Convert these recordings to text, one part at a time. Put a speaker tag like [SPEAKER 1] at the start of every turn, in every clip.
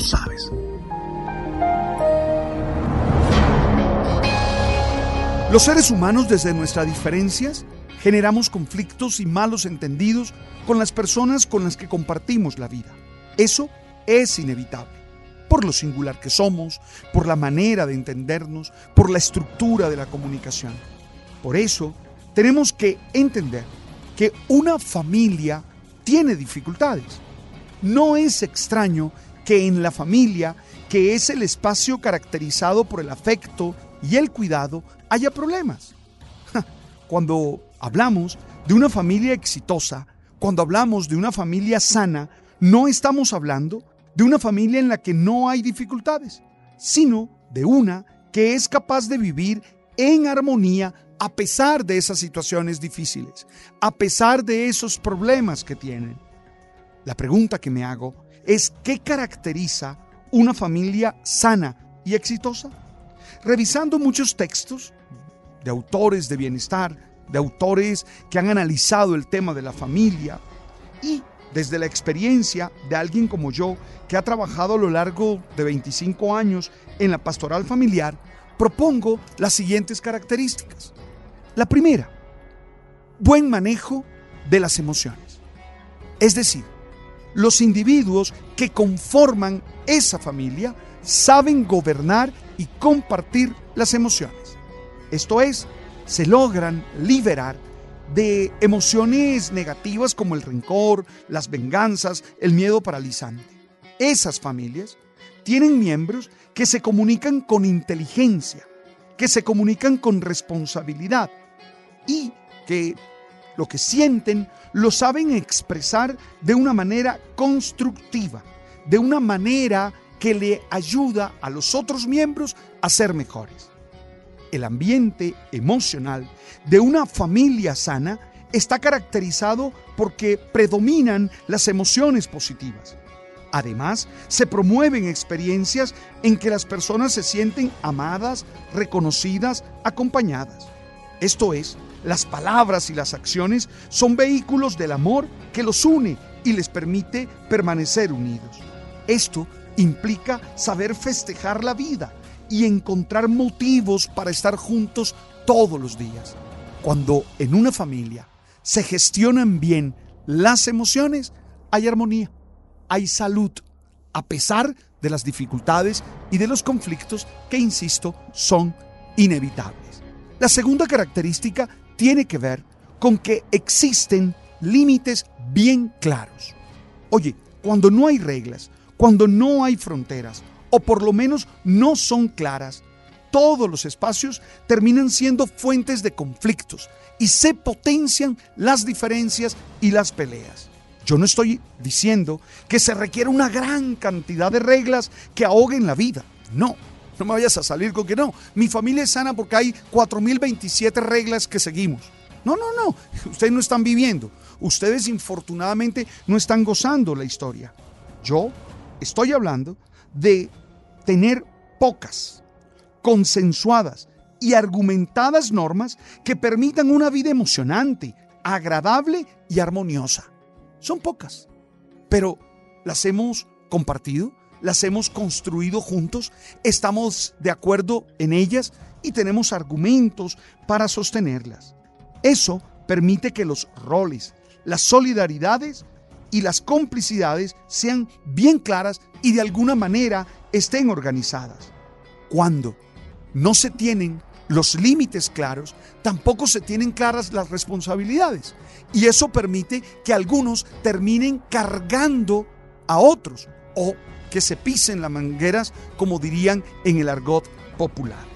[SPEAKER 1] Sabes. Los seres humanos desde nuestras diferencias generamos conflictos y malos entendidos con las personas con las que compartimos la vida. Eso es inevitable, por lo singular que somos, por la manera de entendernos, por la estructura de la comunicación. Por eso tenemos que entender que una familia tiene dificultades. No es extraño que en la familia, que es el espacio caracterizado por el afecto y el cuidado, haya problemas. Cuando hablamos de una familia exitosa, cuando hablamos de una familia sana, no estamos hablando de una familia en la que no hay dificultades, sino de una que es capaz de vivir en armonía a pesar de esas situaciones difíciles, a pesar de esos problemas que tienen. La pregunta que me hago es ¿qué caracteriza una familia sana y exitosa? Revisando muchos textos de autores de bienestar, de autores que han analizado el tema de la familia y desde la experiencia de alguien como yo que ha trabajado a lo largo de 25 años en la pastoral familiar, propongo las siguientes características. La primera, buen manejo de las emociones. Es decir, los individuos que conforman esa familia saben gobernar y compartir las emociones. Esto es, se logran liberar de emociones negativas como el rencor, las venganzas, el miedo paralizante. Esas familias tienen miembros que se comunican con inteligencia, que se comunican con responsabilidad y que lo que sienten lo saben expresar de una manera constructiva, de una manera que le ayuda a los otros miembros a ser mejores. El ambiente emocional de una familia sana está caracterizado porque predominan las emociones positivas. Además, se promueven experiencias en que las personas se sienten amadas, reconocidas, acompañadas. Esto es, las palabras y las acciones son vehículos del amor que los une y les permite permanecer unidos. Esto implica saber festejar la vida y encontrar motivos para estar juntos todos los días. Cuando en una familia se gestionan bien las emociones, hay armonía, hay salud, a pesar de las dificultades y de los conflictos que, insisto, son inevitables. La segunda característica tiene que ver con que existen límites bien claros. Oye, cuando no hay reglas, cuando no hay fronteras, o por lo menos no son claras, todos los espacios terminan siendo fuentes de conflictos y se potencian las diferencias y las peleas. Yo no estoy diciendo que se requiere una gran cantidad de reglas que ahoguen la vida. No, no me vayas a salir con que no. Mi familia es sana porque hay 4.027 reglas que seguimos. No, no, no. Ustedes no están viviendo. Ustedes infortunadamente no están gozando la historia. Yo estoy hablando de tener pocas, consensuadas y argumentadas normas que permitan una vida emocionante, agradable y armoniosa. Son pocas, pero las hemos compartido, las hemos construido juntos, estamos de acuerdo en ellas y tenemos argumentos para sostenerlas. Eso permite que los roles, las solidaridades y las complicidades sean bien claras y de alguna manera estén organizadas. Cuando no se tienen los límites claros, tampoco se tienen claras las responsabilidades. Y eso permite que algunos terminen cargando a otros o que se pisen las mangueras, como dirían en el argot popular.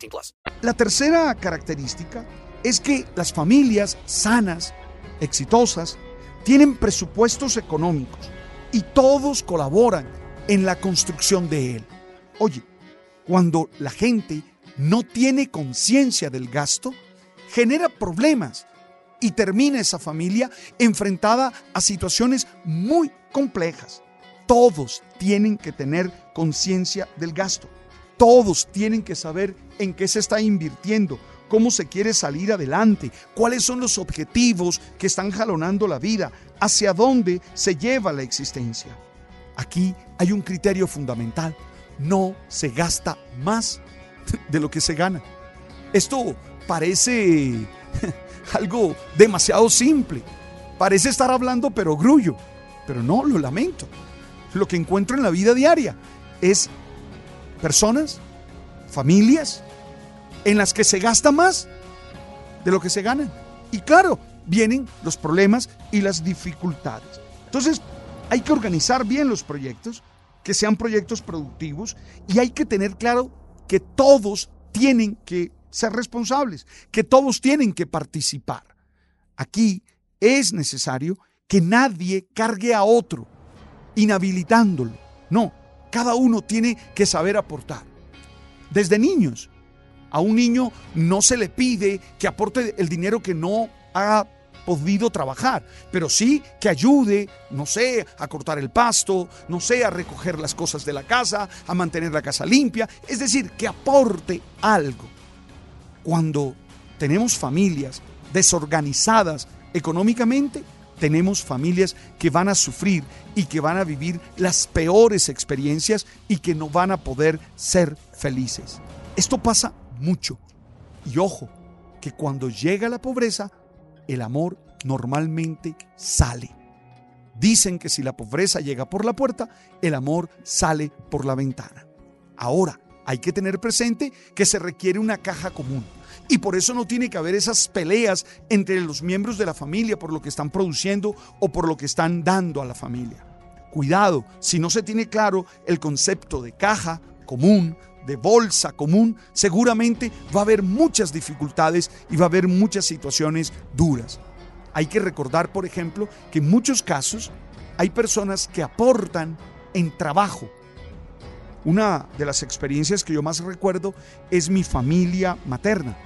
[SPEAKER 2] 18 plus.
[SPEAKER 1] La tercera característica es que las familias sanas, exitosas, tienen presupuestos económicos y todos colaboran en la construcción de él. Oye, cuando la gente no tiene conciencia del gasto, genera problemas y termina esa familia enfrentada a situaciones muy complejas. Todos tienen que tener conciencia del gasto. Todos tienen que saber en qué se está invirtiendo, cómo se quiere salir adelante, cuáles son los objetivos que están jalonando la vida, hacia dónde se lleva la existencia. Aquí hay un criterio fundamental. No se gasta más de lo que se gana. Esto parece algo demasiado simple. Parece estar hablando pero grullo. Pero no, lo lamento. Lo que encuentro en la vida diaria es personas, familias, en las que se gasta más de lo que se gana. Y claro, vienen los problemas y las dificultades. Entonces, hay que organizar bien los proyectos, que sean proyectos productivos y hay que tener claro que todos tienen que ser responsables, que todos tienen que participar. Aquí es necesario que nadie cargue a otro, inhabilitándolo. No, cada uno tiene que saber aportar. Desde niños, a un niño no se le pide que aporte el dinero que no ha podido trabajar, pero sí que ayude, no sé, a cortar el pasto, no sé, a recoger las cosas de la casa, a mantener la casa limpia, es decir, que aporte algo. Cuando tenemos familias desorganizadas económicamente, tenemos familias que van a sufrir y que van a vivir las peores experiencias y que no van a poder ser felices. Esto pasa mucho. Y ojo, que cuando llega la pobreza, el amor normalmente sale. Dicen que si la pobreza llega por la puerta, el amor sale por la ventana. Ahora, hay que tener presente que se requiere una caja común. Y por eso no tiene que haber esas peleas entre los miembros de la familia por lo que están produciendo o por lo que están dando a la familia. Cuidado, si no se tiene claro el concepto de caja común, de bolsa común, seguramente va a haber muchas dificultades y va a haber muchas situaciones duras. Hay que recordar, por ejemplo, que en muchos casos hay personas que aportan en trabajo. Una de las experiencias que yo más recuerdo es mi familia materna.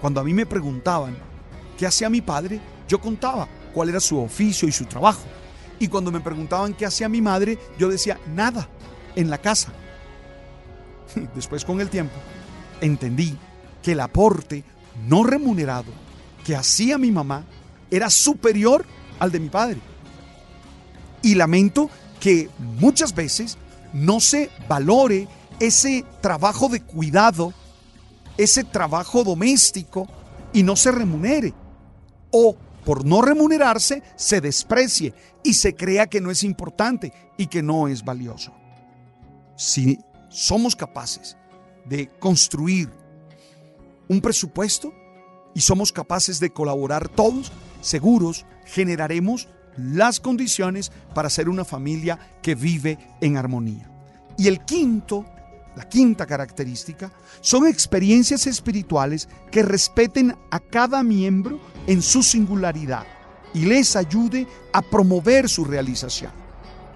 [SPEAKER 1] Cuando a mí me preguntaban qué hacía mi padre, yo contaba cuál era su oficio y su trabajo. Y cuando me preguntaban qué hacía mi madre, yo decía nada en la casa. Después con el tiempo entendí que el aporte no remunerado que hacía mi mamá era superior al de mi padre. Y lamento que muchas veces no se valore ese trabajo de cuidado, ese trabajo doméstico y no se remunere. O por no remunerarse se desprecie y se crea que no es importante y que no es valioso. Si somos capaces de construir un presupuesto y somos capaces de colaborar todos, seguros generaremos las condiciones para ser una familia que vive en armonía. Y el quinto, la quinta característica, son experiencias espirituales que respeten a cada miembro en su singularidad y les ayude a promover su realización.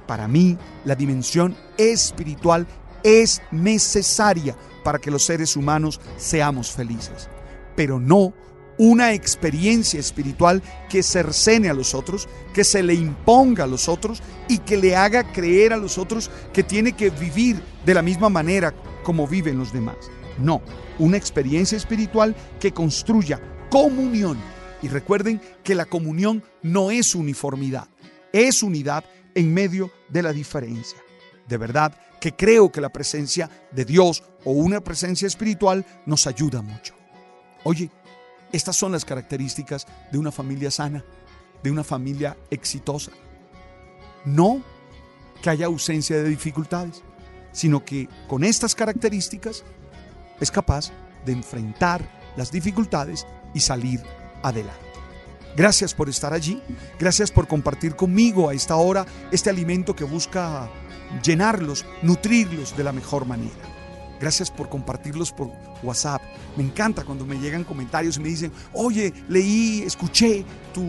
[SPEAKER 1] Para mí, la dimensión espiritual es necesaria para que los seres humanos seamos felices, pero no una experiencia espiritual que cercene a los otros, que se le imponga a los otros y que le haga creer a los otros que tiene que vivir de la misma manera como viven los demás. No, una experiencia espiritual que construya comunión. Y recuerden que la comunión no es uniformidad, es unidad en medio de la diferencia. De verdad que creo que la presencia de Dios o una presencia espiritual nos ayuda mucho. Oye, estas son las características de una familia sana, de una familia exitosa. No que haya ausencia de dificultades, sino que con estas características es capaz de enfrentar las dificultades y salir adelante. Gracias por estar allí, gracias por compartir conmigo a esta hora este alimento que busca llenarlos, nutrirlos de la mejor manera. Gracias por compartirlos por WhatsApp. Me encanta cuando me llegan comentarios y me dicen, oye, leí, escuché tu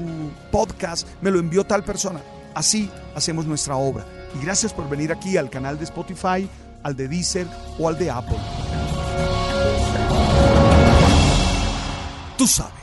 [SPEAKER 1] podcast, me lo envió tal persona. Así hacemos nuestra obra. Y gracias por venir aquí al canal de Spotify, al de Deezer o al de Apple. Tú sabes.